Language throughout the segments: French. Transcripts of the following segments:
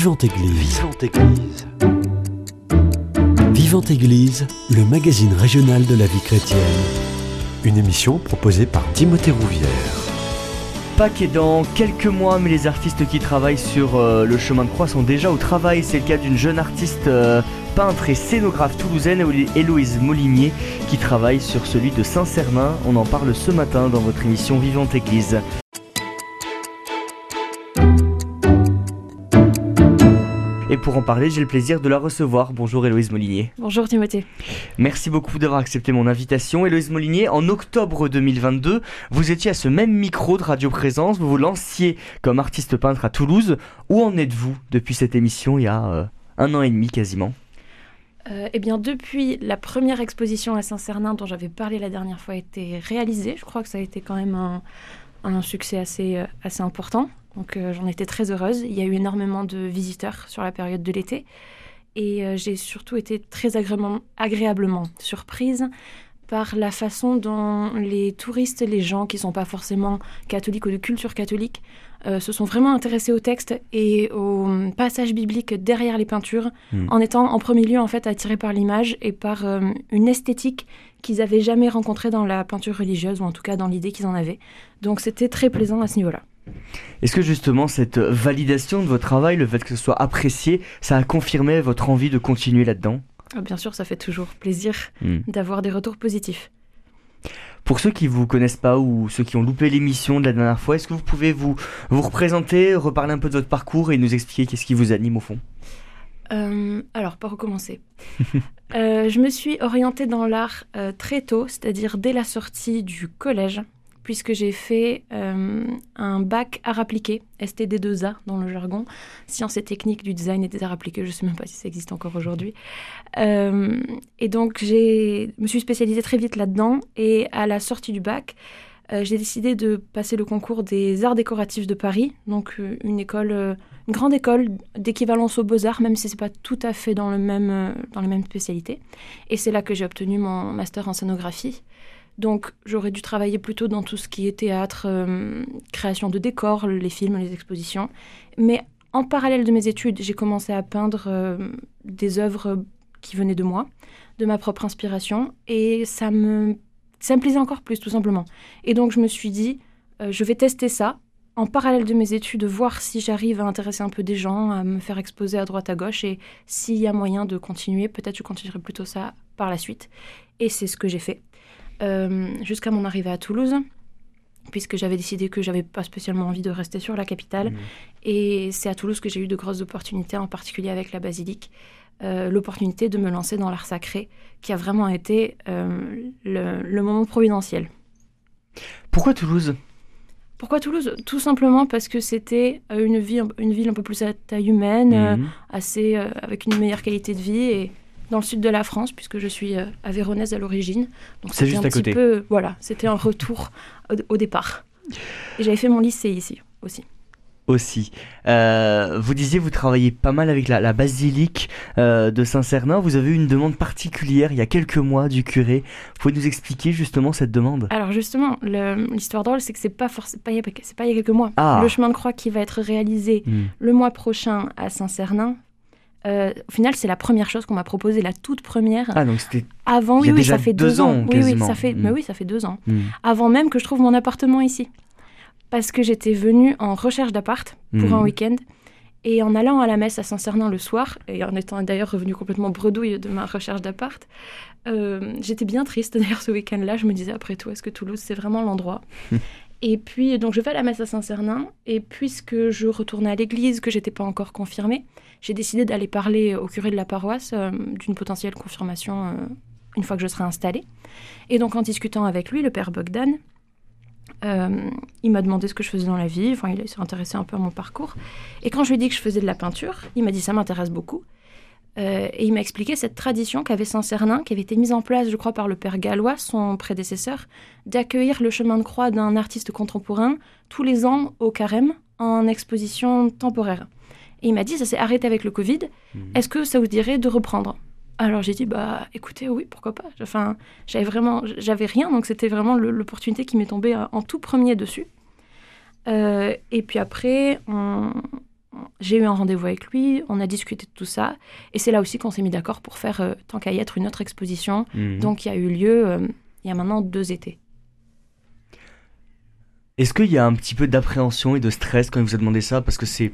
Vivante Église. Vivante Église. Le magazine régional de la vie chrétienne. Une émission proposée par Timothée Rouvière. Pâques est dans quelques mois, mais les artistes qui travaillent sur euh, le chemin de croix sont déjà au travail. C'est le cas d'une jeune artiste euh, peintre et scénographe toulousaine, Héloïse Molinier, qui travaille sur celui de Saint-Cernin. On en parle ce matin dans votre émission Vivante Église. Et pour en parler, j'ai le plaisir de la recevoir. Bonjour Héloïse Molinier. Bonjour Timothée. Merci beaucoup d'avoir accepté mon invitation. Héloïse Molinier, en octobre 2022, vous étiez à ce même micro de Radio Présence, vous vous lanciez comme artiste peintre à Toulouse. Où en êtes-vous depuis cette émission il y a euh, un an et demi quasiment? Euh, eh bien, depuis la première exposition à Saint-Cernin dont j'avais parlé la dernière fois a été réalisée, je crois que ça a été quand même un, succès assez, euh, assez important. Donc euh, j'en étais très heureuse. Il y a eu énormément de visiteurs sur la période de l'été. Et euh, j'ai surtout été très agréablement, surprise par la façon dont les touristes, les gens qui ne sont pas forcément catholiques ou de culture catholique, euh, se sont vraiment intéressés au texte et au passage biblique derrière les peintures, hmm. en étant en premier lieu en fait attirés par l'image et par une esthétique qu'ils n'avaient jamais rencontrée dans la peinture religieuse ou en tout cas dans l'idée qu'ils en avaient. Donc c'était très plaisant à ce niveau-là. Est-ce que justement cette validation de votre travail, le fait que ce soit apprécié, ça a confirmé votre envie de continuer là-dedans? Ah, Bien sûr, ça fait toujours plaisir hmm. d'avoir des retours positifs. Pour ceux qui ne vous connaissent pas ou ceux qui ont loupé l'émission de la dernière fois, est-ce que vous pouvez vous, vous représenter, reparler un peu de votre parcours et nous expliquer qu'est-ce qui vous anime au fond? Euh, alors, pour recommencer, euh, je me suis orientée dans l'art euh, très tôt, c'est-à-dire dès la sortie du collège puisque j'ai fait euh, un bac art appliqué, STD2A dans le jargon, sciences et techniques du design et des arts appliqués, je ne sais même pas si ça existe encore aujourd'hui. Euh, et donc, je me suis spécialisée très vite là-dedans, et à la sortie du bac, euh, j'ai décidé de passer le concours des arts décoratifs de Paris, donc une école, une grande école d'équivalence aux beaux-arts, même si ce n'est pas tout à fait dans, le même, dans les mêmes spécialités. Et c'est là que j'ai obtenu mon master en scénographie. Donc j'aurais dû travailler plutôt dans tout ce qui est théâtre, euh, création de décors, les films, les expositions. Mais en parallèle de mes études, j'ai commencé à peindre euh, des œuvres qui venaient de moi, de ma propre inspiration, et ça me, ça me plaisait encore plus, tout simplement. Et donc je me suis dit, euh, je vais tester ça, en parallèle de mes études, voir si j'arrive à intéresser un peu des gens, à me faire exposer à droite à gauche, et s'il y a moyen de continuer, peut-être je continuerai plutôt ça par la suite. Et c'est ce que j'ai fait. Euh, jusqu'à mon arrivée à Toulouse puisque j'avais décidé que j'avais pas spécialement envie de rester sur la capitale. Mmh. Et c'est à Toulouse que j'ai eu de grosses opportunités, en particulier avec la basilique. Euh, l'opportunité de me lancer dans l'art sacré, qui a vraiment été euh, le, moment providentiel. Pourquoi Toulouse? Pourquoi Toulouse? Tout simplement parce que c'était une, vie, une ville un peu plus à taille humaine, mmh. assez, avec une meilleure qualité de vie. Et dans le sud de la France, puisque je suis euh, avéronaise à l'origine. Donc c'est juste un à côté. Peu, voilà, c'était un retour au, départ. Et j'avais fait mon lycée ici aussi aussi. Euh, vous disiez vous travaillez pas mal avec la, basilique euh, de Saint-Cernin. Vous avez eu une demande particulière il y a quelques mois du curé. Vous pouvez nous expliquer justement cette demande? Alors justement, l'histoire drôle, c'est que c'est pas forcément pas, pas, il y a quelques mois. Ah. Le chemin de croix qui va être réalisé hmm. le mois prochain à Saint-Cernin euh, au final, c'est la première chose qu'on m'a proposée, la toute première. Ah, donc c'était. Avant, oui, oui, ça fait deux, ans. oui, oui, ça fait, mais mm. oui, ça fait deux ans. Mm. Avant même que je trouve mon appartement ici. Parce que j'étais venue en recherche d'appart pour mm. un week-end. Et en allant à la messe à Saint-Cernin le soir, et en étant d'ailleurs revenue complètement bredouille de ma recherche d'appart, euh, j'étais bien triste d'ailleurs ce week-end-là. Je me disais, après tout, est-ce que Toulouse, c'est vraiment l'endroit? Et puis, donc, je vais à la messe à Saint-Cernin. Et puisque je retournais à l'église, que j'étais pas encore confirmée, j'ai décidé d'aller parler au curé de la paroisse euh, d'une potentielle confirmation euh, une fois que je serai installée. Et donc, en discutant avec lui, le père Bogdan, euh, il m'a demandé ce que je faisais dans la vie. Enfin, il s'est intéressé un peu à mon parcours. Et quand je lui ai dit que je faisais de la peinture, il m'a dit ça m'intéresse beaucoup. Et il m'a expliqué cette tradition qu'avait Saint-Cernin, qui avait été mise en place, je crois, par le père Gallois, son prédécesseur, d'accueillir le chemin de croix d'un artiste contemporain tous les ans au carême en exposition temporaire. Et il m'a dit, ça s'est arrêté avec le Covid, mhm. est-ce que ça vous dirait de reprendre? Alors j'ai dit bah écoutez oui pourquoi pas enfin j'avais vraiment j'avais rien donc c'était vraiment l'opportunité qui m'est tombée en tout premier dessus euh, et puis après j'ai eu un rendez-vous avec lui, on a discuté de tout ça, et c'est là aussi qu'on s'est mis d'accord pour faire, euh, tant qu'à y être, une autre exposition. Mhm. Donc, il y a eu lieu euh, il y a maintenant deux étés. Est-ce qu'il y a un petit peu d'appréhension et de stress quand il vous a demandé ça? Parce que c'est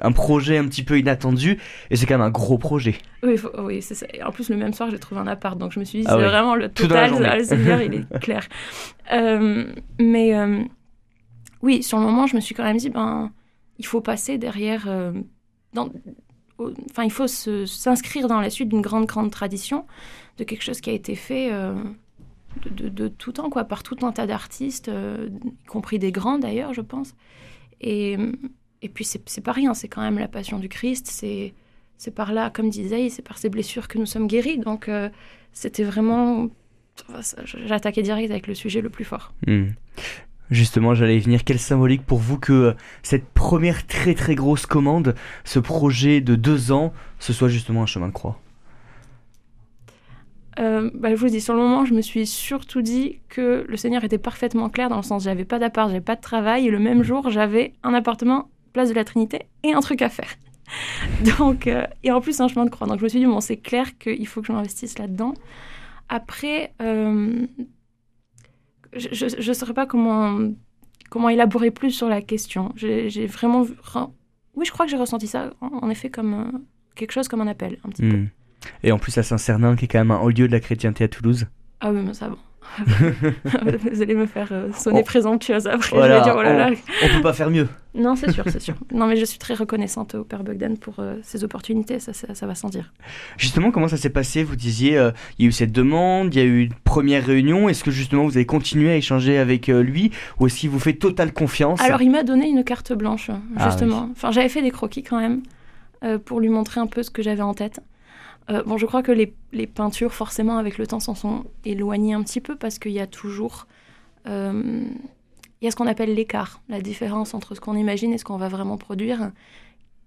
un projet un petit peu inattendu et c'est quand même un gros projet. Oui, faut- oui c'est ça. Et en plus, le même soir, j'ai trouvé un appart, donc je me suis dit, Ah c'est oui. vraiment le total. le Seigneur, il est clair. Euh, mais euh, oui, sur le moment, je me suis quand même dit, ben, il faut passer derrière. euh, dans- au- Enfin, il faut s'inscrire dans la suite d'une grande, grande tradition, de quelque chose qui a été fait euh, de, de- de tout temps, quoi, par tout un tas d'artistes, euh, y compris des grands d'ailleurs, je pense. Et, et puis, c'est pas rien, c'est quand même la passion du Christ, c'est c'est par là, comme disait, c'est par ces blessures que nous sommes guéris. Donc, euh, c'était vraiment. J'attaquais direct avec le sujet le plus fort. Hmm. Justement, j'allais y venir. Quelle symbolique pour vous que euh, cette première très très grosse commande, ce projet de deux ans, ce soit justement un chemin de croix? Euh, bah, je vous dis, sur le moment, je me suis surtout dit que le Seigneur était parfaitement clair dans le sens j'avais pas d'appart, j'avais pas de travail, et le même jour, j'avais un appartement, place de la Trinité, et un truc à faire. Donc, euh, et en plus, un chemin de croix. Donc, je me suis dit, bon, c'est clair qu'il faut que je m'investisse là-dedans. Après, euh, je ne saurais pas comment, comment élaborer plus sur la question. J'ai vraiment. vu- Oui, je crois que j'ai ressenti ça, en, effet, comme euh, quelque chose comme un appel, un petit peu. Hmm. Et en plus à Saint-Cernin, qui est quand même un haut lieu de la chrétienté à Toulouse. Ah oui, mais ça, bon. Vous allez me faire sonner Oh. présomptueuse après. Voilà, je vais dire, oh là là. On peut pas faire mieux. Non, c'est sûr, c'est sûr. Non, mais je suis très reconnaissante au Père Bogdan pour euh, ces opportunités, ça, ça, ça va sans dire. Justement, comment ça s'est passé? Vous disiez, euh, il y a eu cette demande, il y a eu une première réunion. Est-ce que justement vous avez continué à échanger avec euh, lui ou est-ce qu'il vous fait totale confiance? Alors, il m'a donné une carte blanche, Ah justement. Enfin, j'avais fait des croquis quand même euh, pour lui montrer un peu ce que j'avais en tête. Bon, je crois que les, les peintures, forcément, avec le temps, s'en sont éloignées un petit peu parce qu'il y a toujours. Il y a ce qu'on appelle l'écart, la différence entre ce qu'on imagine et ce qu'on va vraiment produire,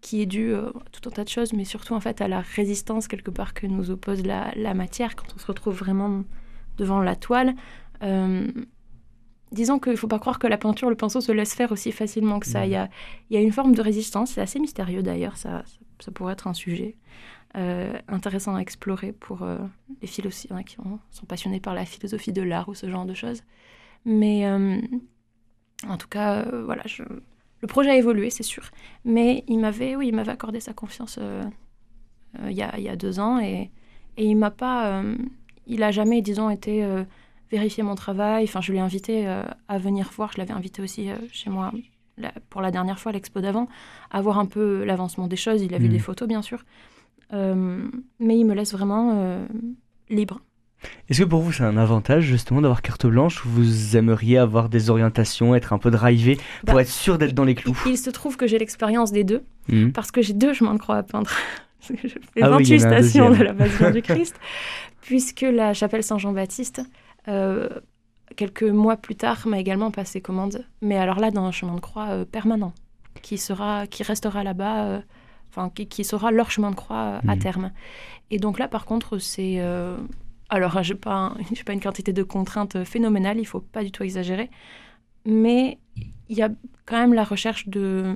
qui est dû euh, à tout un tas de choses, mais surtout en fait à la résistance quelque part que nous oppose la, la matière quand on se retrouve vraiment devant la toile. Euh, disons qu'il ne faut pas croire que la peinture, le pinceau se laisse faire aussi facilement que ça. Mhm. Il y a, il y a une forme de résistance, c'est assez mystérieux d'ailleurs, ça, ça, ça pourrait être un sujet euh, intéressant à explorer pour euh, les philosophes qui ont- sont passionnés par la philosophie de l'art ou ce genre de choses. Mais en tout cas, euh, voilà, je- le projet a évolué, c'est sûr. Mais il m'avait, oui, il m'avait accordé sa confiance euh, euh, il y, a, il y a deux ans et, et il m'a pas, il a jamais, disons, été vérifier mon travail. Enfin, je l'ai invité euh, à venir voir. Je l'avais invité aussi euh, chez moi la- pour la dernière fois, à l'expo d'avant, à voir un peu l'avancement des choses. Il a vu Mhm. des photos, bien sûr. Euh, mais il me laisse vraiment libre. Est-ce que pour vous c'est un avantage justement d'avoir carte blanche ou vous aimeriez avoir des orientations, être un peu drivé pour Bah, être sûr d'être dans les Il, clous il se trouve que j'ai l'expérience des deux, Hmm. parce que j'ai deux chemins de croix à peindre. je fais Ah oui, 28 il y en a un stations de la Passion du Christ, puisque la chapelle Saint-Jean-Baptiste, euh, quelques mois plus tard, m'a également passé commande. Mais alors là, dans un chemin de croix euh, permanent, qui, sera, qui restera là-bas, euh, enfin, qui, qui sera leur chemin de croix à Mhm. terme. Et donc là, par contre, c'est. Alors, je n'ai pas, un- pas une quantité de contraintes phénoménales, il faut pas du tout exagérer. Mais il y a quand même la recherche de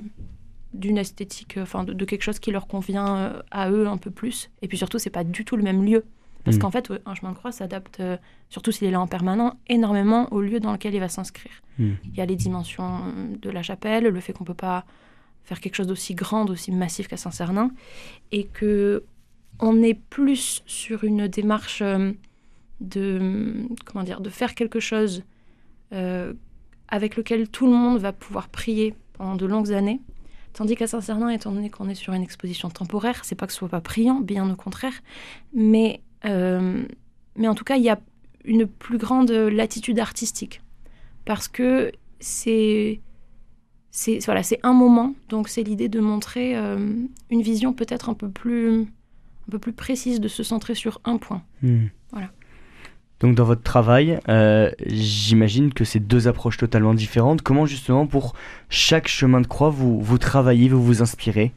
d'une esthétique, enfin de, de quelque chose qui leur convient euh, à eux un peu plus. Et puis surtout, c'est pas du tout le même lieu. Parce Mm. qu'en fait, un chemin de croix s'adapte, euh, surtout s'il est là en permanent, énormément au lieu dans lequel il va s'inscrire. Mm. Il y a les dimensions de la chapelle, le fait qu'on peut pas faire quelque chose d'aussi grand, d'aussi massif qu'à Saint-Cernin, et que on est plus sur une démarche euh, de comment dire, de faire quelque chose euh, avec lequel tout le monde va pouvoir prier pendant de longues années. Tandis qu'à Saint-Cernin, étant donné qu'on est sur une exposition temporaire, c'est pas que ce soit pas priant, bien au contraire, mais, euh, mais en tout cas, il y a une plus grande latitude artistique. Parce que c'est c'est voilà, c'est un moment, donc c'est l'idée de montrer euh, une vision peut-être un peu plus un peu plus précise, de se centrer sur un point. Hmm. Voilà. Donc dans votre travail, euh, j'imagine que c'est deux approches totalement différentes. Comment justement pour chaque chemin de croix vous, vous travaillez, vous vous inspirez?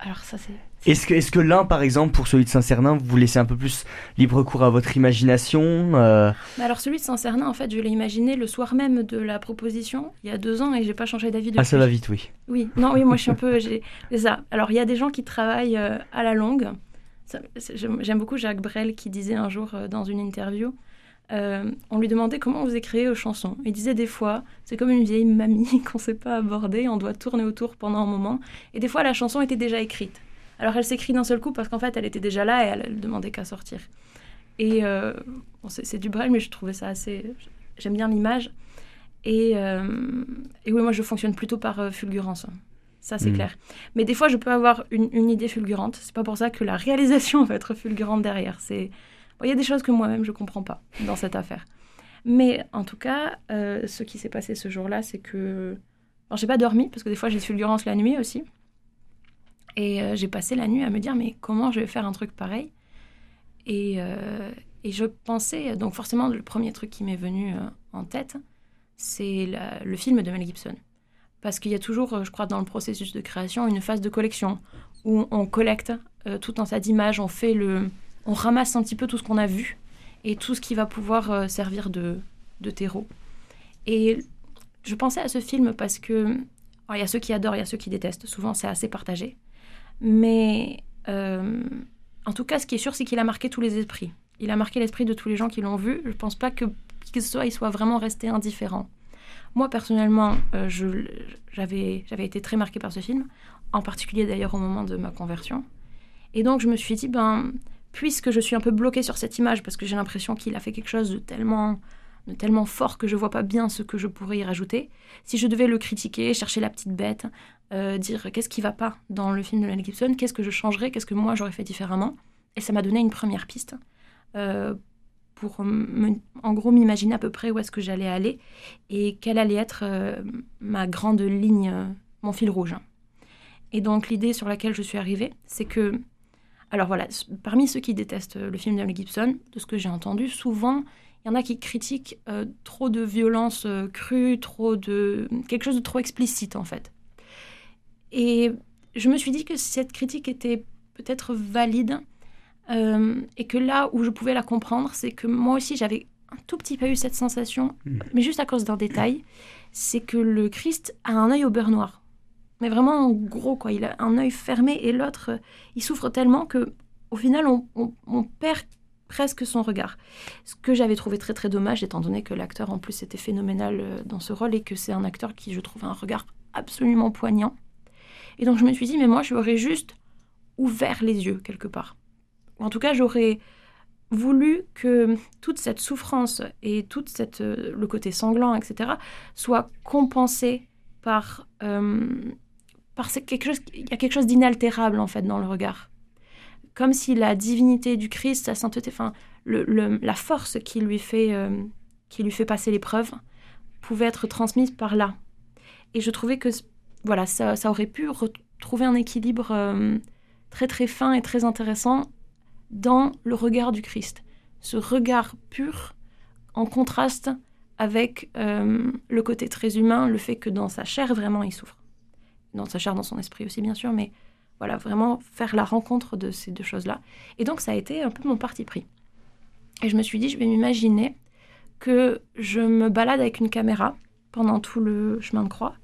Alors ça c'est. Est-ce que, est que l'un, par exemple, pour celui de Saint-Cernin, vous laissez un peu plus libre cours à votre imagination euh? Alors celui de Saint-Cernin, en fait, je l'ai imaginé le soir même de la proposition, il y a deux ans, et j'ai pas changé d'avis depuis. Ah, ça va vite, oui. Oui, non, oui, moi je suis un peu... C'est ça. Alors il y a des gens qui travaillent euh, à la longue. J'aime beaucoup Jacques Brel qui disait un jour euh, dans une interview, on lui demandait comment on faisait créer aux chansons. Il disait des fois, c'est comme une vieille mamie qu'on ne sait pas aborder, on doit tourner autour pendant un moment. Et des fois, la chanson était déjà écrite. Alors elle s'écrit d'un seul coup parce qu'en fait elle était déjà là et elle, ne demandait qu'à sortir. Et euh, c'est du Brel, mais je trouvais ça assez. J'aime bien l'image. Et, euh, oui, moi je fonctionne plutôt par euh, fulgurance. Ça c'est hmm. clair. Mais des fois je peux avoir une, idée fulgurante. C'est pas pour ça que la réalisation va être fulgurante derrière. C'est. Il y a des choses que moi-même je comprends pas dans cette affaire. Mais en tout cas, ce qui s'est passé ce jour-là, c'est que. Alors, j'ai pas dormi parce que des fois j'ai des fulgurances la nuit aussi. Et euh, j'ai passé la nuit à me dire, mais comment je vais faire un truc pareil? Et, euh, et, je pensais, donc forcément, le premier truc qui m'est venu euh, en tête, c'est le film de Mel Gibson. Parce qu'il y a toujours, je crois, dans le processus de création, une phase de collection où on collecte tout un tas d'images, on fait le, on ramasse un petit peu tout ce qu'on a vu et tout ce qui va pouvoir servir de, terreau. Et je pensais à ce film parce que il y a ceux qui adorent, il y a ceux qui détestent. Souvent, c'est assez partagé. Mais euh, en tout cas, ce qui est sûr, c'est qu'il a marqué tous les esprits. Il a marqué l'esprit de tous les gens qui l'ont vu. Je ne pense pas que qu'il soit, il soit vraiment resté indifférent. Moi, personnellement, euh, j'avais été très marquée par ce film, en particulier d'ailleurs au moment de ma conversion. Et donc, je me suis dit, ben, puisque je suis un peu bloquée sur cette image, parce que j'ai l'impression qu'il a fait quelque chose de tellement tellement fort que je vois pas bien ce que je pourrais y rajouter. Si je devais le critiquer, chercher la petite bête, euh, dire qu'est-ce qui va pas dans le film de Mel Gibson, qu'est-ce que je changerais, qu'est-ce que moi j'aurais fait différemment. Et ça m'a donné une première piste euh, pour en gros m'imaginer à peu près où est-ce que j'allais aller et quelle allait être euh, ma grande ligne, mon fil rouge. Et donc l'idée sur laquelle je suis arrivée, c'est que alors voilà, parmi ceux qui détestent le film de Mel Gibson, de ce que j'ai entendu, souvent il y en a qui critiquent euh, trop de violence euh, crue, trop de quelque chose de trop explicite en fait. Et je me suis dit que cette critique était peut-être valide euh, et que là où je pouvais la comprendre, c'est que moi aussi j'avais un tout petit peu eu cette sensation, hmm. mais juste à cause d'un détail, c'est que le Christ a un œil au beurre noir. Mais vraiment gros quoi, il a un œil fermé et l'autre, il souffre tellement que au final on, on perd presque son regard. Ce que j'avais trouvé très très dommage, étant donné que l'acteur en plus était phénoménal euh, dans ce rôle et que c'est un acteur qui, je trouve, a un regard absolument poignant. Et donc je me suis dit, mais moi, j'aurais juste ouvert les yeux quelque part. En tout cas, j'aurais voulu que toute cette souffrance et tout cette, euh, le côté sanglant, etc., soit compensé par, euh, par quelque chose, il y a quelque chose d'inaltérable en fait dans le regard comme si la divinité du Christ, sa sainteté, enfin, la force qui lui fait, euh, qui lui fait passer l'épreuve, pouvait être transmise par là. Et je trouvais que voilà, ça, aurait pu retrouver un équilibre très très fin et très intéressant dans le regard du Christ. Ce regard pur en contraste avec euh, le côté très humain, le fait que dans sa chair, vraiment, il souffre. Dans sa chair, dans son esprit aussi, bien sûr, mais voilà, vraiment faire la rencontre de ces deux choses-là. Et donc, ça a été un peu mon parti pris. Et je me suis dit, je vais m'imaginer que je me balade avec une caméra pendant tout le chemin de croix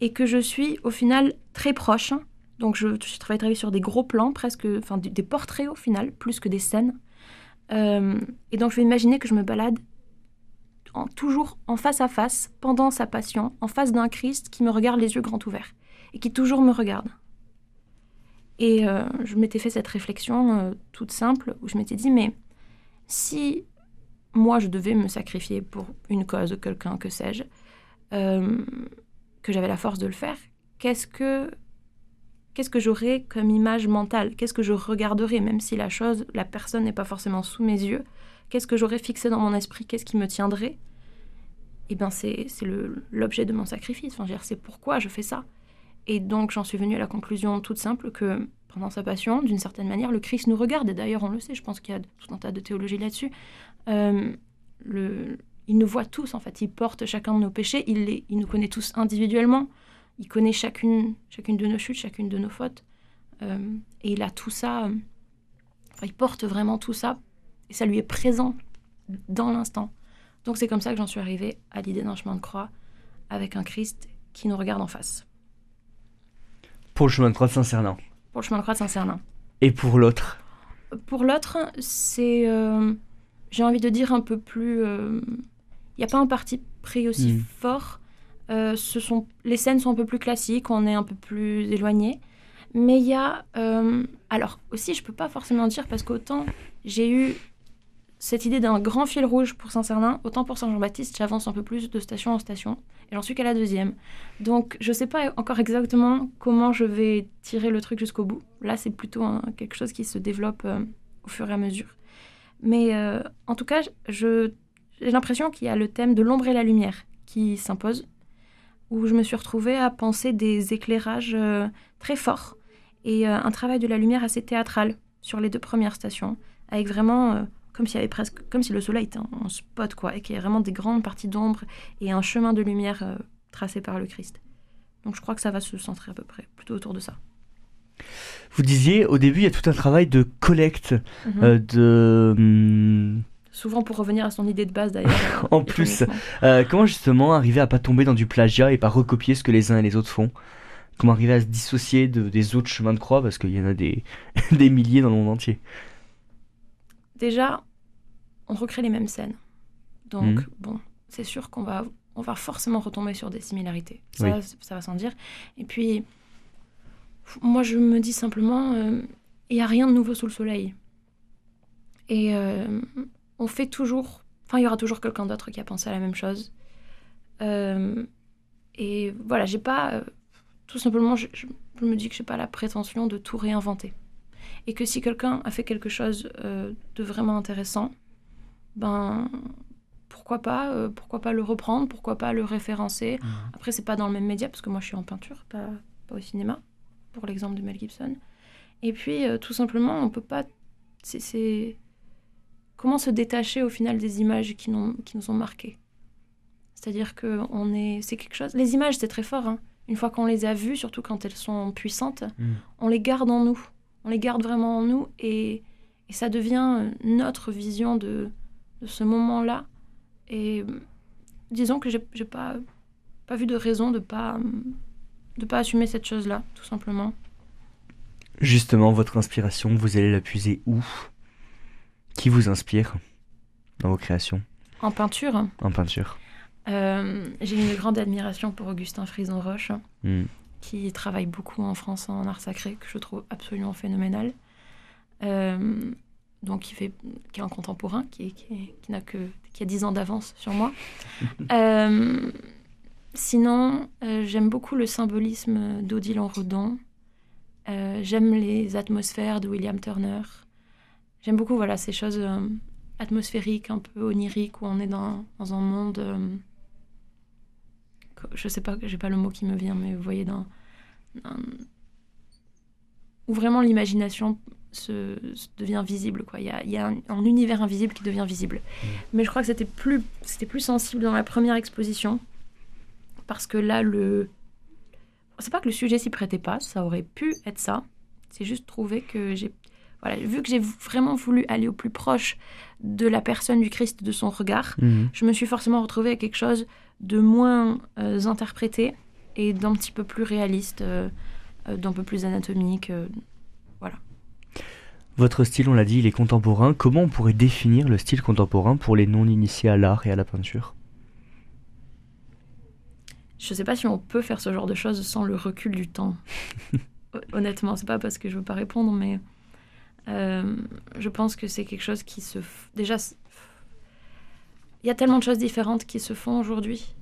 et que je suis au final très proche. Donc, je, je travaille, sur des gros plans, presque, enfin, des, portraits au final, plus que des scènes. Euh, et donc, je vais imaginer que je me balade toujours en face à face, pendant sa passion, en face d'un Christ qui me regarde les yeux grands ouverts et qui toujours me regarde. Et euh, je m'étais fait cette réflexion euh, toute simple où je m'étais dit, mais si moi je devais me sacrifier pour une cause, quelqu'un, que sais-je, que j'avais la force de le faire, qu'est-ce que qu'est-ce que j'aurais comme image mentale? Qu'est-ce que je regarderais, même si la chose, la personne n'est pas forcément sous mes yeux? Qu'est-ce que j'aurais fixé dans mon esprit? Qu'est-ce qui me tiendrait? Eh bien, c'est l'objet de mon sacrifice. Enfin, c'est pourquoi je fais ça. Et donc j'en suis venue à la conclusion toute simple que pendant sa passion, d'une certaine manière, le Christ nous regarde. Et d'ailleurs, on le sait, je pense qu'il y a tout un tas de théologie là-dessus. Euh, il nous voit tous, en fait. Il porte chacun de nos péchés. Il, il nous connaît tous individuellement. Il connaît chacune, chacune de nos chutes, chacune de nos fautes. Euh, et il a tout ça, euh, enfin, il porte vraiment tout ça, et ça lui est présent dans l'instant. Donc c'est comme ça que j'en suis arrivée à l'idée d'un chemin de croix avec un Christ qui nous regarde en face. Pour le chemin de croix de Saint-Cernin. Pour le chemin de croix de Saint-Cernin. Et pour l'autre Pour l'autre, c'est, euh, j'ai envie de dire un peu plus. Il n'y a pas un parti pris aussi Mm. fort. Euh, ce sont, les scènes sont un peu plus classiques, on est un peu plus éloigné. Mais il y a. euh, alors, aussi, je peux pas forcément dire parce qu'autant j'ai eu cette idée d'un grand fil rouge pour Saint-Cernin, autant pour Saint-Jean-Baptiste, j'avance un peu plus de station en station. Et j'en suis qu'à la deuxième. Donc, je sais pas encore exactement comment je vais tirer le truc jusqu'au bout. Là, c'est plutôt quelque chose qui se développe euh, au fur et à mesure. Mais en tout cas, j'ai l'impression qu'il y a le thème de l'ombre et la lumière qui s'impose, où je me suis retrouvée à penser des éclairages euh, très forts et euh, un travail de la lumière assez théâtral sur les deux premières stations, avec vraiment euh, comme s'il y avait presque comme si le soleil était en, spot quoi, et qu'il y avait vraiment des grandes parties d'ombre et un chemin de lumière tracé par le Christ. Donc je crois que ça va se centrer à peu près plutôt autour de ça. Vous disiez au début, il y a tout un travail de collecte, Mhm. euh, de. hum, Souvent pour revenir à son idée de base d'ailleurs. En euh, plus. euh, comment justement arriver à pas tomber dans du plagiat et pas recopier ce que les uns et les autres font? Comment arriver à se dissocier de- des autres chemins de croix? Parce qu'il y en a des, des milliers dans le monde entier Déjà, on recrée les mêmes scènes. Donc, Mhm. bon, c'est sûr qu'on va, on va forcément retomber sur des similarités. Ça, Oui. ça va sans dire. Et puis, moi, je me dis simplement, euh, il n'y a rien de nouveau sous le soleil. Et euh, on fait toujours... Enfin, il y aura toujours quelqu'un d'autre qui a pensé à la même chose. Euh, et voilà, j'ai pas... tout simplement, je, je- je me dis que j'ai pas la prétention de tout réinventer. Et que si quelqu'un a fait quelque chose euh, de vraiment intéressant, ben pourquoi pas, euh, pourquoi pas le reprendre, pourquoi pas le référencer. Après, c'est pas dans le même média parce que moi je suis en peinture, pas, pas au cinéma, pour l'exemple de Mel Gibson. Et puis, euh, tout simplement, on peut pas. C'est- comment se détacher au final des images qui, n'ont- qui nous ont marqués. C'est-à-dire que on est, c'est quelque chose. Les images, c'est très fort. hein. Une fois qu'on les a vues, surtout quand elles sont puissantes, Mm. on les garde en nous. On les garde vraiment en nous et, et ça devient euh, notre vision de, de ce moment-là. Et euh, disons que j'ai j'ai pas, pas vu de raison de pas, de pas assumer cette chose-là, tout simplement. Justement, votre inspiration, vous allez la puiser où? Qui vous inspire dans vos créations En peinture, en peinture euh, j'ai une grande admiration pour Augustin Frison-Roche, Mm. qui travaille beaucoup en France en art sacré, que je trouve absolument phénoménal. Euh, donc, qui, fait, qui est un contemporain, qui, n'a que qui a 10 ans d'avance sur moi. Euh, sinon, j'aime beaucoup le symbolisme d'Odile Redon. Euh, j'aime les atmosphères de William Turner. J'aime beaucoup voilà, ces choses euh, atmosphériques, un peu oniriques, où on est dans, dans un monde. euh, je sais pas, j'ai pas le mot qui me vient, mais vous voyez, dans, dans- où vraiment l'imagination se, se devient visible. Quoi. Il y a, il y a un, un univers invisible qui devient visible. Mais je crois que c'était plus, c'était plus sensible dans la première exposition, parce que là, le. C'est pas que le sujet s'y prêtait pas, ça aurait pu être ça. C'est juste trouvé que j'ai. Voilà, vu que j'ai vraiment voulu aller au plus proche de la personne du Christ, de son regard, Mhm. je me suis forcément retrouvée avec quelque chose de moins euh, interprété et d'un petit peu plus réaliste, euh, euh, d'un peu plus anatomique. euh. Votre style, on l'a dit, il est contemporain. Comment on pourrait définir le style contemporain pour les non-initiés à l'art et à la peinture? Je sais pas si on peut faire ce genre de choses sans le recul du temps. Hon- Honnêtement, c'est pas parce que je veux pas répondre, mais euh, je pense que c'est quelque chose qui se. f- Déjà, il y a tellement de choses différentes qui se font aujourd'hui.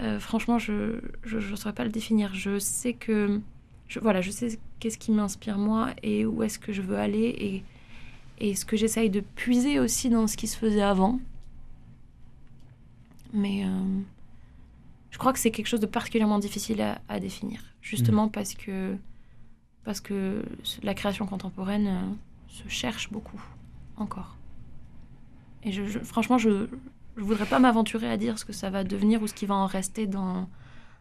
Euh, franchement, je ne saurais pas le définir. Je sais que. Je, voilà, je sais qu'est-ce qui m'inspire moi et où est-ce que je veux aller et, et ce que j'essaye de puiser aussi dans ce qui se faisait avant. Mais. euh, je crois que c'est quelque chose de particulièrement difficile à, à définir, justement parce que parce que la création contemporaine euh, se cherche beaucoup encore. Et je, je- franchement, je je voudrais pas m'aventurer à dire ce que ça va devenir ou ce qui va en rester dans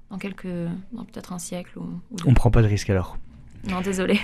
dans quelques dans peut-être un siècle ou. On prend pas de risque alors. Non, désolé.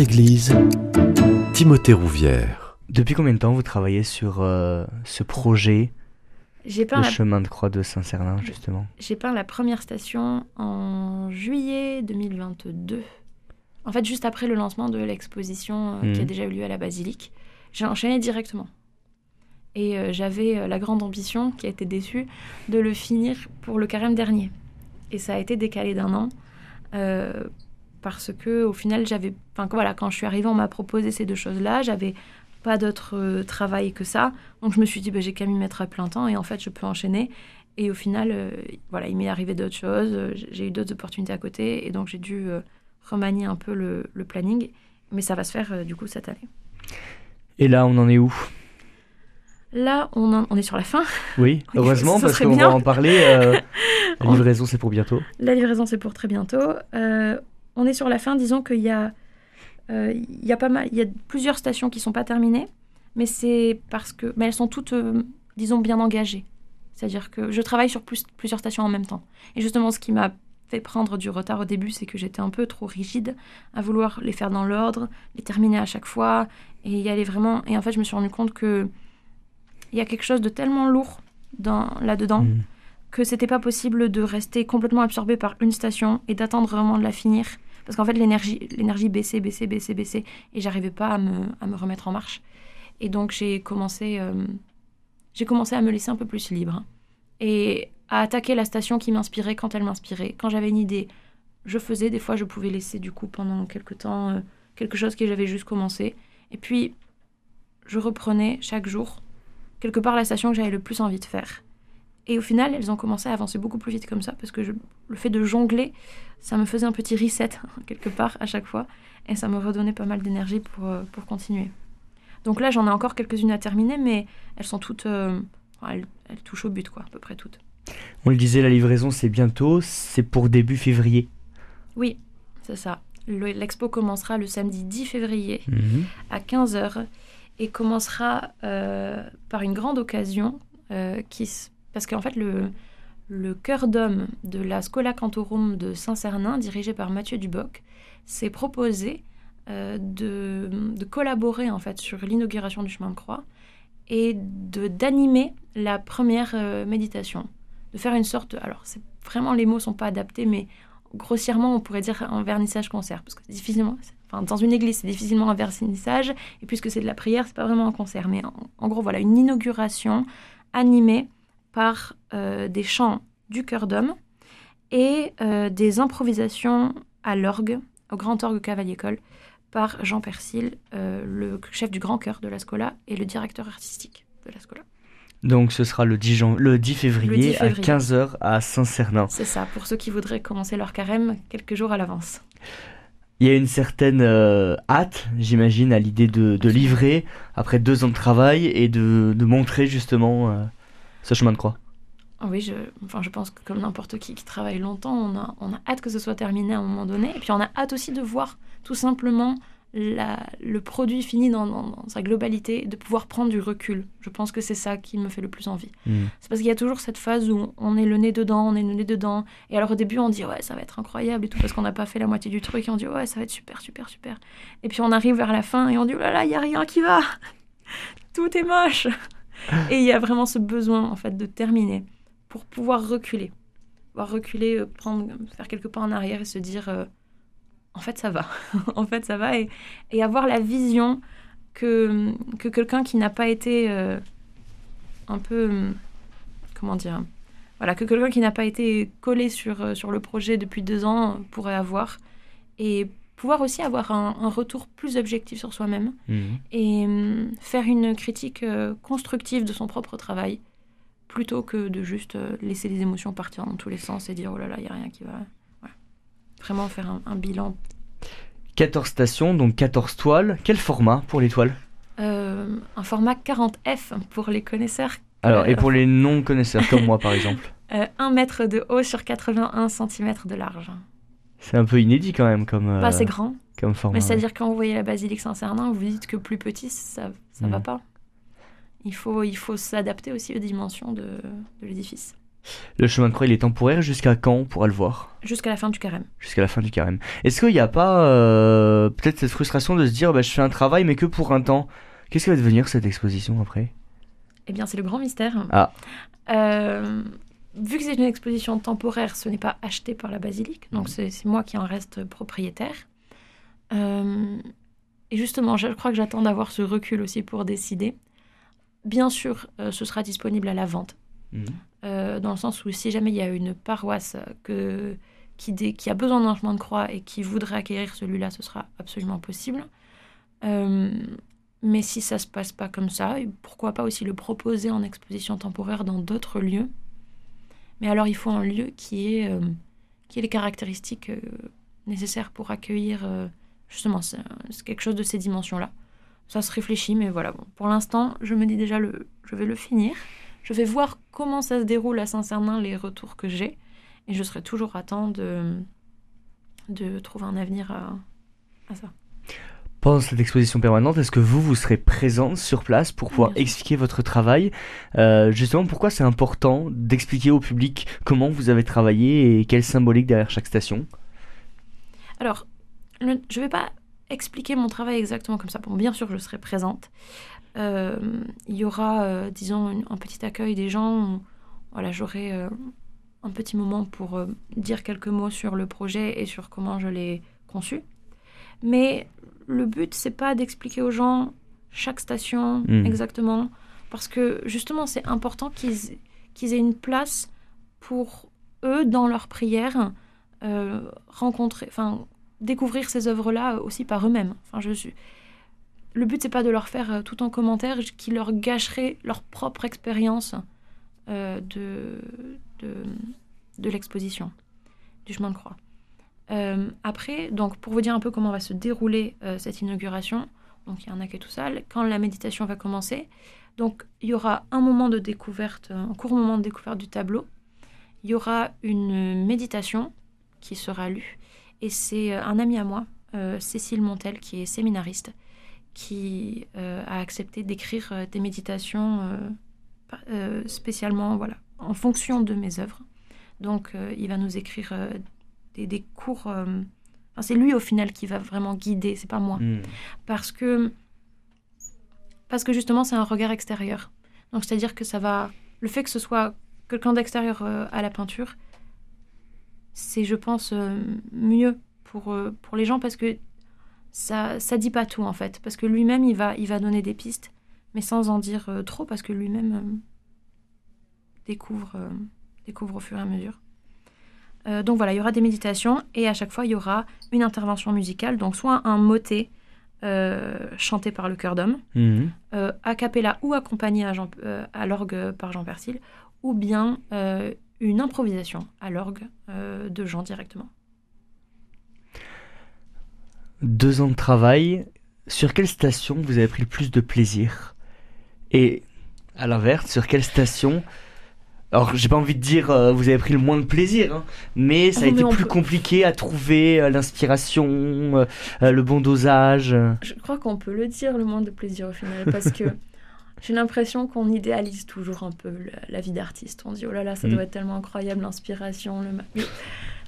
Église, Timothée Rouvière. Depuis combien de temps vous travaillez sur euh, ce projet, J'ai peint, le la... chemin de croix de Saint-Cernin, justement j'ai peint la première station en juillet 2022. En fait, juste après le lancement de l'exposition euh, qui a Mhm. déjà eu lieu à la basilique. J'ai enchaîné directement. Et euh, j'avais euh, la grande ambition, qui a été déçue, de le finir pour le carême dernier. Et ça a été décalé d'un an. Parce que au final, j'avais. Enfin, voilà, quand je suis arrivée, on m'a proposé ces deux choses-là. J'avais pas d'autre euh, travail que ça. Donc je me suis dit, bah, j'ai qu'à m'y mettre à plein temps. Et en fait, je peux enchaîner. Et au final, euh, voilà, il m'est arrivé d'autres choses. J'ai eu d'autres opportunités à côté. Et donc, j'ai dû euh, remanier un peu le, le planning. Mais ça va se faire, du coup, cette année. Et là, on en est où? Là, on, en- on est sur la fin. Oui, heureusement, parce qu'on va en parler. la livraison, c'est pour bientôt. La livraison, c'est pour très bientôt. On est sur la fin. Disons qu'il y a, euh, y a plusieurs stations qui sont pas terminées, mais c'est parce que, elles sont toutes, euh, disons, bien engagées. C'est-à-dire que je travaille sur plus, plusieurs stations en même temps. Et justement, ce qui m'a fait prendre du retard au début, c'est que j'étais un peu trop rigide à vouloir les faire dans l'ordre, les terminer à chaque fois, et y aller vraiment. Et en fait, je me suis rendu compte que il y a quelque chose de tellement lourd dans là-dedans Mm. Que c'était pas possible de rester complètement absorbé par une station et d'attendre vraiment de la finir. Parce qu'en fait, l'énergie, baissait, baissait, baissait, baissait, et j'arrivais pas à me, à me remettre en marche. Et donc, j'ai commencé, euh, j'ai commencé à me laisser un peu plus libre et à attaquer la station qui m'inspirait quand elle m'inspirait. Quand j'avais une idée, je faisais. Des fois, je pouvais laisser du coup pendant quelque temps euh, quelque chose que j'avais juste commencé. Et puis, je reprenais chaque jour quelque part la station que j'avais le plus envie de faire. Et au final, elles ont commencé à avancer beaucoup plus vite comme ça, parce que je- le fait de jongler, ça me faisait un petit reset, quelque part, à chaque fois, et ça me redonnait pas mal d'énergie pour, euh, pour continuer. Donc là, j'en ai encore quelques-unes à terminer, mais elles sont toutes... euh, elles, elles touchent au but, quoi, à peu près toutes. On le disait, la livraison, c'est bientôt. C'est pour début février. Oui, c'est ça. Le- L'expo commencera le samedi 10 février Mhm. à 15h et commencera euh, par une grande occasion euh, qui s- parce qu'en fait le, le chœur d'homme de la Scola Cantorum de Saint-Cernin dirigé par Mathieu Duboc s'est proposé euh, de, de collaborer en fait sur l'inauguration du chemin de croix et de d'animer la première euh, méditation. De faire une sorte alors c'est vraiment les mots sont pas adaptés mais grossièrement on pourrait dire un vernissage concert parce que difficilement enfin dans une église c'est difficilement un vernissage et puisque c'est de la prière c'est pas vraiment un concert mais en, en gros voilà une inauguration animée par euh, des chants du chœur d'homme et euh, des improvisations à l'orgue au grand orgue Cavalier-École par Jean Persil euh, le chef du grand chœur de la Scola et le directeur artistique de la Scola Donc, ce sera le 10, jan- le 10 février, Le 10 février. à 15h à Saint-Cernin. c'est ça pour ceux qui voudraient commencer leur carême quelques jours à l'avance Il y a une certaine euh, hâte, j'imagine, à l'idée de, de livrer après deux ans de travail et de, de montrer justement ce chemin de croix. Ah Oui, je, enfin, je pense que comme n'importe qui qui travaille longtemps, on a, on a hâte que ce soit terminé à un moment donné. Et puis on a hâte aussi de voir tout simplement la- le produit fini dans, dans- dans sa globalité, de pouvoir prendre du recul. Je pense que c'est ça qui me fait le plus envie. Mm. C'est parce qu'il y a toujours cette phase où on est le nez dedans, on est le nez dedans. Et alors au début, on dit ouais, ça va être incroyable et tout, parce qu'on n'a pas fait la moitié du truc. Et on dit ouais, ça va être super, super, super. Et puis on arrive vers la fin et on dit oh là là, il n'y a rien qui va. tout est moche. Et il y a vraiment ce besoin en fait de terminer pour pouvoir reculer. Pouvoir reculer, euh, prendre, faire quelques pas en arrière et se dire euh, en fait ça va. en fait ça va. Et, avoir la vision que, que quelqu'un qui n'a pas été euh, un peu. Comment dire Voilà, que quelqu'un qui n'a pas été collé sur, sur le projet depuis deux ans pourrait avoir. Et pouvoir aussi avoir un, un retour plus objectif sur soi-même Mhm. et hum, faire une critique euh, constructive de son propre travail plutôt que de juste euh, laisser les émotions partir dans tous les sens et dire oh là là, il n'y a rien qui va. Voilà. Vraiment faire un, un bilan. 14 stations, donc 14 toiles. Quel format pour les toiles Euh, un format 40F pour les connaisseurs. Alors, et Euh, pour les non-connaisseurs comme moi par exemple? Euh, 1 mètre de haut sur 81 cm de large. C'est un peu inédit quand même comme, euh, Pas assez grand. comme format. Mais ouais. c'est-à-dire quand vous voyez la basilique Saint-Cernin, vous dites que plus petit, ça ça va Mm. pas. Il faut, il faut s'adapter aussi aux dimensions de, de l'édifice. Le chemin de croix, il est temporaire. Jusqu'à quand on pourra le voir? Jusqu'à la fin du carême. Jusqu'à la fin du carême. Est-ce qu'il n'y a pas euh, peut-être cette frustration de se dire bah, je fais un travail mais que pour un temps? Qu'est-ce qui va devenir cette exposition après? Eh bien, c'est le grand mystère. Ah. Euh, vu que c'est une exposition temporaire, ce n'est pas acheté par la basilique, donc c'est c'est moi qui en reste propriétaire. Euh, et justement, je crois que j'attends d'avoir ce recul aussi pour décider. Bien sûr, euh, ce sera disponible à la vente, Mhm. euh, dans le sens où si jamais il y a une paroisse que, qui, dé- qui a besoin d'un chemin de croix et qui voudrait acquérir celui-là, ce sera absolument possible. Mais si ça se passe pas comme ça, pourquoi pas aussi le proposer en exposition temporaire dans d'autres lieux? Mais alors il faut un lieu qui ait, euh, qui ait les caractéristiques euh, nécessaires pour accueillir euh, justement c'est quelque chose de ces dimensions-là. Ça se réfléchit, mais voilà. Bon, pour l'instant, je me dis déjà le, je vais le finir. Je vais voir comment ça se déroule à Saint-Cernin, les retours que j'ai, et je serai toujours à temps de, de trouver un avenir à ça. Pendant cette exposition permanente, est-ce que vous, vous serez présente sur place pour pouvoir expliquer votre travail Euh, Justement, pourquoi c'est important d'expliquer au public comment vous avez travaillé et quelle symbolique derrière chaque station? Alors, le- je ne vais pas expliquer mon travail exactement comme ça. Bon, bien sûr, je serai présente. Euh, il y aura, euh, disons, une- un petit accueil des gens. où, Voilà, j'aurai un petit moment pour dire quelques mots sur le projet et sur comment je l'ai conçu. Mais le but, c'est pas d'expliquer aux gens chaque station Mhm. exactement, parce que justement, c'est important qu'ils aient une place pour eux dans leur prière, euh, rencontrer, enfin, découvrir ces œuvres-là aussi par eux-mêmes. Enfin, je suis. Le but, c'est pas de leur faire euh, tout en commentaire qui leur gâcherait leur propre expérience euh, de, de, de l'exposition, du chemin de croix. Euh, après, donc pour vous dire un peu comment va se dérouler euh, cette inauguration, donc il y a un accueil tout ça, quand la méditation va commencer, donc il y aura un moment de découverte, un court moment de découverte du tableau, il y aura une méditation qui sera lue, et c'est euh, un ami à moi, Cécile Montel, qui est séminariste, qui a accepté d'écrire des méditations spécialement voilà, en fonction de mes œuvres. Donc il va nous écrire des, des cours. euh, enfin, c'est lui au final qui va vraiment guider, c'est pas moi Hmm. parce que parce que justement c'est un regard extérieur. Donc c'est à dire que ça va le fait que ce soit quelqu'un d'extérieur euh, à la peinture, c'est je pense euh, mieux pour pour les gens parce que ça ça dit pas tout en fait parce que lui-même il va il va donner des pistes mais sans en dire trop parce que lui-même découvre découvre au fur et à mesure. Euh, donc voilà, il y aura des méditations et à chaque fois il y aura une intervention musicale, donc soit un motet euh, chanté par le chœur d'homme, Mhm. euh, a cappella ou accompagné à, Jean- euh, à l'orgue par Jean Persil, ou bien une improvisation à l'orgue de Jean directement. Deux ans de travail. Sur quelle station vous avez pris le plus de plaisir? Et à l'inverse, sur quelle station alors, j'ai pas envie de dire euh, vous avez pris le moins de plaisir, hein, mais ça a mais été plus peut- compliqué à trouver euh, l'inspiration, euh, le bon dosage. Je crois qu'on peut le dire, le moins de plaisir au final, parce que j'ai l'impression qu'on idéalise toujours un peu la, la vie d'artiste. On dit, oh là là, ça Mm. doit être tellement incroyable, l'inspiration. Le... Mais-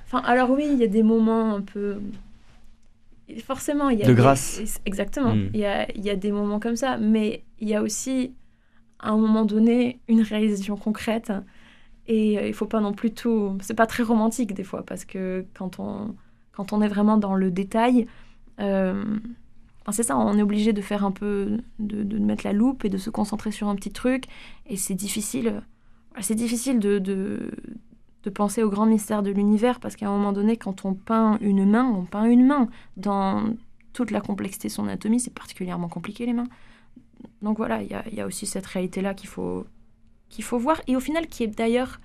Enfin, alors oui, il y a des moments un peu... Forcément, il y a... De des- grâce. Exactement. Mm. Il y, a, il y a des moments comme ça, mais il y a aussi, à un moment donné, une réalisation concrète. Et euh, il faut pas non plus tout... C'est pas très romantique des fois, parce que quand on, quand on est vraiment dans le détail... euh, c'est ça, on est obligé de faire un peu, de, de mettre la loupe et de se concentrer sur un petit truc. Et c'est difficile, c'est difficile de, de, de penser au grand mystère de l'univers parce qu'à un moment donné, quand on peint une main, on peint une main. Dans toute la complexité de son anatomie, c'est particulièrement compliqué les mains. Donc voilà, il y a, il y a aussi cette réalité-là qu'il faut, qu'il faut voir et au final qui est d'ailleurs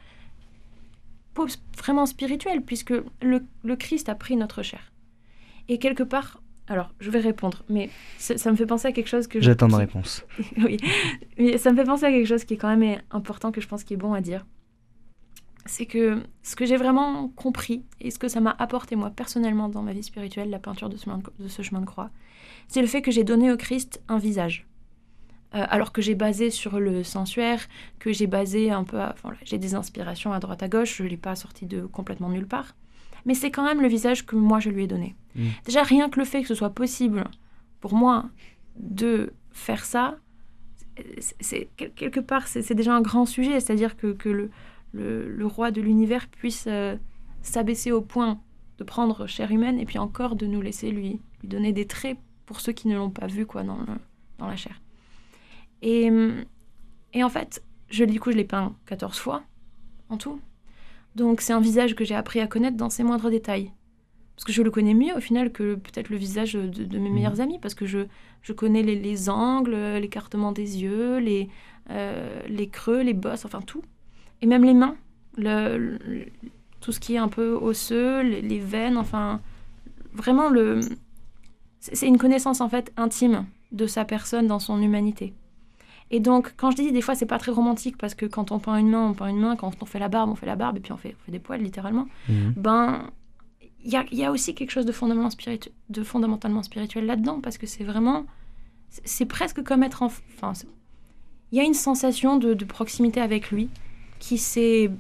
vraiment spirituelle puisque le, le Christ a pris notre chair. Et quelque part, alors, je vais répondre, mais ça, me fait penser à quelque chose que... je- J'attends ma réponse. oui, mais ça me fait penser à quelque chose qui est quand même important, que je pense qui est bon à dire. C'est que ce que j'ai vraiment compris, et ce que ça m'a apporté moi personnellement dans ma vie spirituelle, la peinture ce de ce chemin de croix, c'est le fait que j'ai donné au Christ un visage. Euh, alors que j'ai basé sur le sensuaire, que j'ai basé un peu, enfin, j'ai des inspirations à droite à gauche, je ne l'ai pas sorti de complètement nulle part. Mais c'est quand même le visage que moi je lui ai donné. Mm. Déjà, rien que le fait que ce soit possible pour moi de faire ça, c'est quelque part, c'est déjà un grand sujet, c'est-à-dire que, que le, le, roi de l'univers puisse euh, s'abaisser au point de prendre chair humaine et puis encore de nous laisser lui, lui donner des traits pour ceux qui ne l'ont pas vu quoi dans, dans la chair. Et, et en fait, je, du coup, je l'ai peint 14 fois en tout. Donc c'est un visage que j'ai appris à connaître dans ses moindres détails. Parce que je le connais mieux au final que peut-être le visage de, mes meilleurs mhm. amis, parce que je, je connais les, les angles, l'écartement des yeux, les, euh, les creux, les bosses, enfin tout. Et même les mains, le, tout ce qui est un peu osseux, les, les veines, enfin vraiment le... C'est une connaissance en fait intime de sa personne dans son humanité. Et donc, quand je dis des fois, c'est pas très romantique parce que quand on peint une main, on peint une main. Quand on fait la barbe, on fait la barbe et puis on fait, fait des poils, littéralement. Mhm. Ben, il y a, y a, aussi quelque chose de fondamentalement, spiritu de fondamentalement spirituel là-dedans parce que c'est vraiment. C'est presque comme être en. Enfin, il y a une sensation de, de proximité avec lui qui s'est.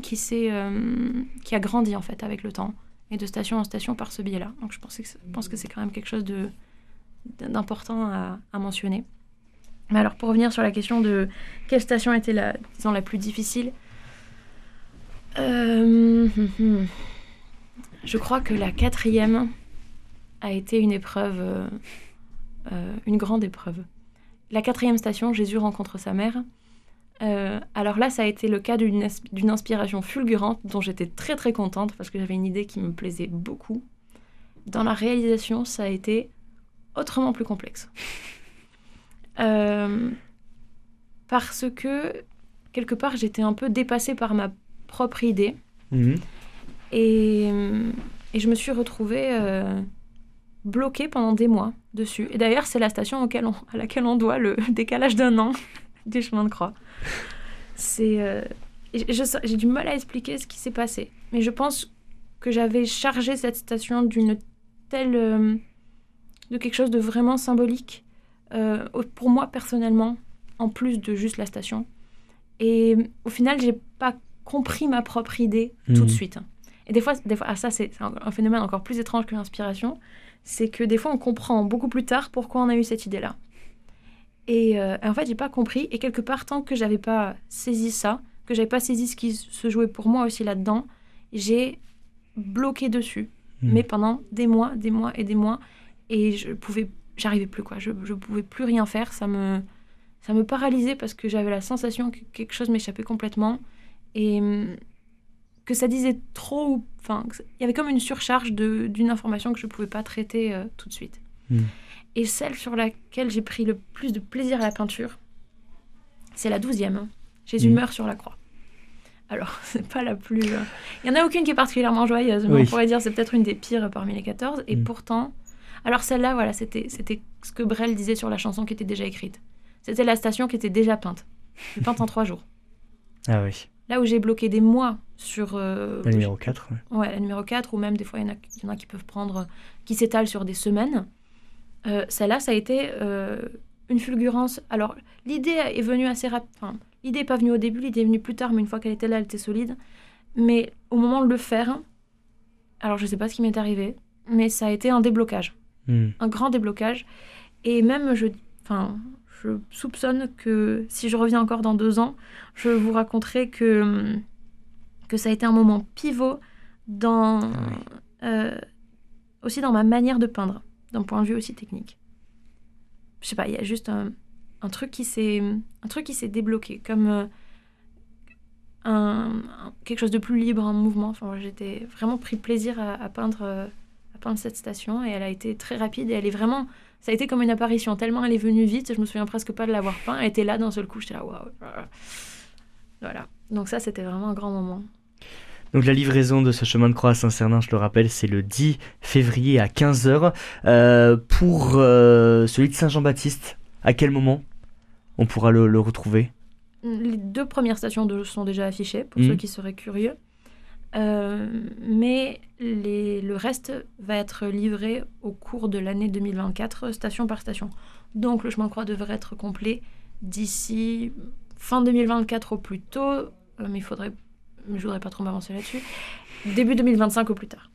Qui, s'est, euh, qui a grandi en fait avec le temps et de station en station par ce biais-là. Donc je pense que, je pense que c'est quand même quelque chose de, d'important à, à mentionner. Mais alors, pour revenir sur la question de quelle station était la, la plus difficile, euh, je crois que la quatrième a été une épreuve, euh, euh, une grande épreuve. La quatrième station, Jésus rencontre sa mère. alors là, ça a été le cas d'une inspiration fulgurante dont j'étais très très contente parce que j'avais une idée qui me plaisait beaucoup. Dans la réalisation, ça a été autrement plus complexe. Euh, parce que, quelque part, j'étais un peu dépassée par ma propre idée. Mhm. Et, et, je me suis retrouvée euh, bloquée pendant des mois dessus. Et d'ailleurs, c'est la station auquel à laquelle on doit le décalage d'un an du chemin de croix. C'est, euh, j'ai du mal à expliquer ce qui s'est passé. Mais je pense que j'avais chargé cette station d'une telle... de quelque chose de vraiment symbolique euh, pour moi personnellement, en plus de juste la station. Et au final, j'ai pas compris ma propre idée tout de mhm. suite. Et des fois, des fois ah, ça c'est un phénomène encore plus étrange que l'inspiration, c'est que des fois on comprend beaucoup plus tard pourquoi on a eu cette idée-là. Et euh, en fait, j'ai pas compris. Et quelque part, tant que j'avais pas saisi ça, que j'avais pas saisi ce qui se jouait pour moi aussi là-dedans, j'ai bloqué dessus. Mhm. Mais pendant des mois, des mois et des mois. Et je pouvais j'arrivais plus quoi. Je ne pouvais plus rien faire. Ça me, ça me paralysait parce que j'avais la sensation que quelque chose m'échappait complètement et hum, que ça disait trop. Enfin, il y avait comme une surcharge d'une information que je ne pouvais pas traiter euh, tout de suite. Hmm. Et celle sur laquelle j'ai pris le plus de plaisir à la peinture, c'est la douzième. Jésus hmm. meurt sur la croix. Alors, c'est pas la plus. Euh, il y en a aucune qui est particulièrement joyeuse, mais on pourrait dire c'est peut-être une des pires parmi les 14. Et hmm. pourtant, alors celle-là, voilà, c'était ce que Brel disait sur la chanson qui était déjà écrite. C'était la station qui était déjà peinte. Peinte en trois jours. Ah oui. Là où j'ai bloqué des mois sur... Euh, la numéro 4. Ouais. la numéro 4, ou même des fois, il y, en a qui peuvent prendre... qui s'étalent sur des semaines. Euh, celle-là, ça a été euh, une fulgurance. Alors, l'idée est venue assez rapidement. l'idée n'est pas venue au début, l'idée est venue plus tard, mais une fois qu'elle était là, elle était solide. Mais au moment de le faire, alors je ne sais pas ce qui m'est arrivé, mais ça a été un déblocage. Hmm. un grand déblocage. Et même, je, je soupçonne que si je reviens encore dans deux ans, je vous raconterai que, que ça a été un moment pivot dans, ah euh, aussi dans ma manière de peindre, d'un point de vue aussi technique. Je sais pas, il y a juste un, un truc qui s'est un truc qui s'est débloqué, comme euh, un, quelque chose de plus libre, un mouvement. Enfin, j'étais vraiment pris plaisir à, peindre. Euh, peindre cette station et elle a été très rapide et elle est vraiment ça a été comme une apparition tellement elle est venue vite je me souviens presque pas de l'avoir peint elle était là d'un seul coup j'étais là waouh voilà donc ça c'était vraiment un grand moment donc la livraison de ce chemin de croix à Saint-Cernin, je le rappelle, c'est le 10 février à 15h. Euh, pour euh, celui de Saint-Jean-Baptiste, à quel moment on pourra le, retrouver? Les deux premières stations sont déjà affichées, pour ceux mmh. qui seraient curieux. Euh, mais le reste va être livré au cours de l'année 2024, station par station. Donc le chemin de croix devrait être complet d'ici fin 2024 au plus tôt, euh, mais il faudrait, je voudrais pas trop m'avancer là-dessus, début 2025 au plus tard.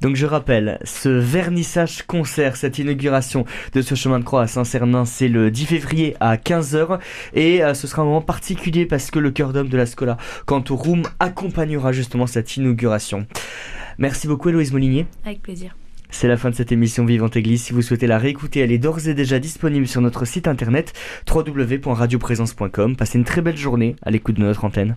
Donc je rappelle, ce vernissage concert, cette inauguration de ce chemin de croix à Saint-Cernin, c'est le 10 février à 15h et euh, ce sera un moment particulier parce que le cœur d'homme de la Scola Cantorum accompagnera justement cette inauguration. Merci beaucoup Héloïse Molinier. Avec plaisir. C'est la fin de cette émission Vivante Église. Si vous souhaitez la réécouter, elle est d'ores et déjà disponible sur notre site internet www.radioprésence.com. Passez une très belle journée à l'écoute de notre antenne.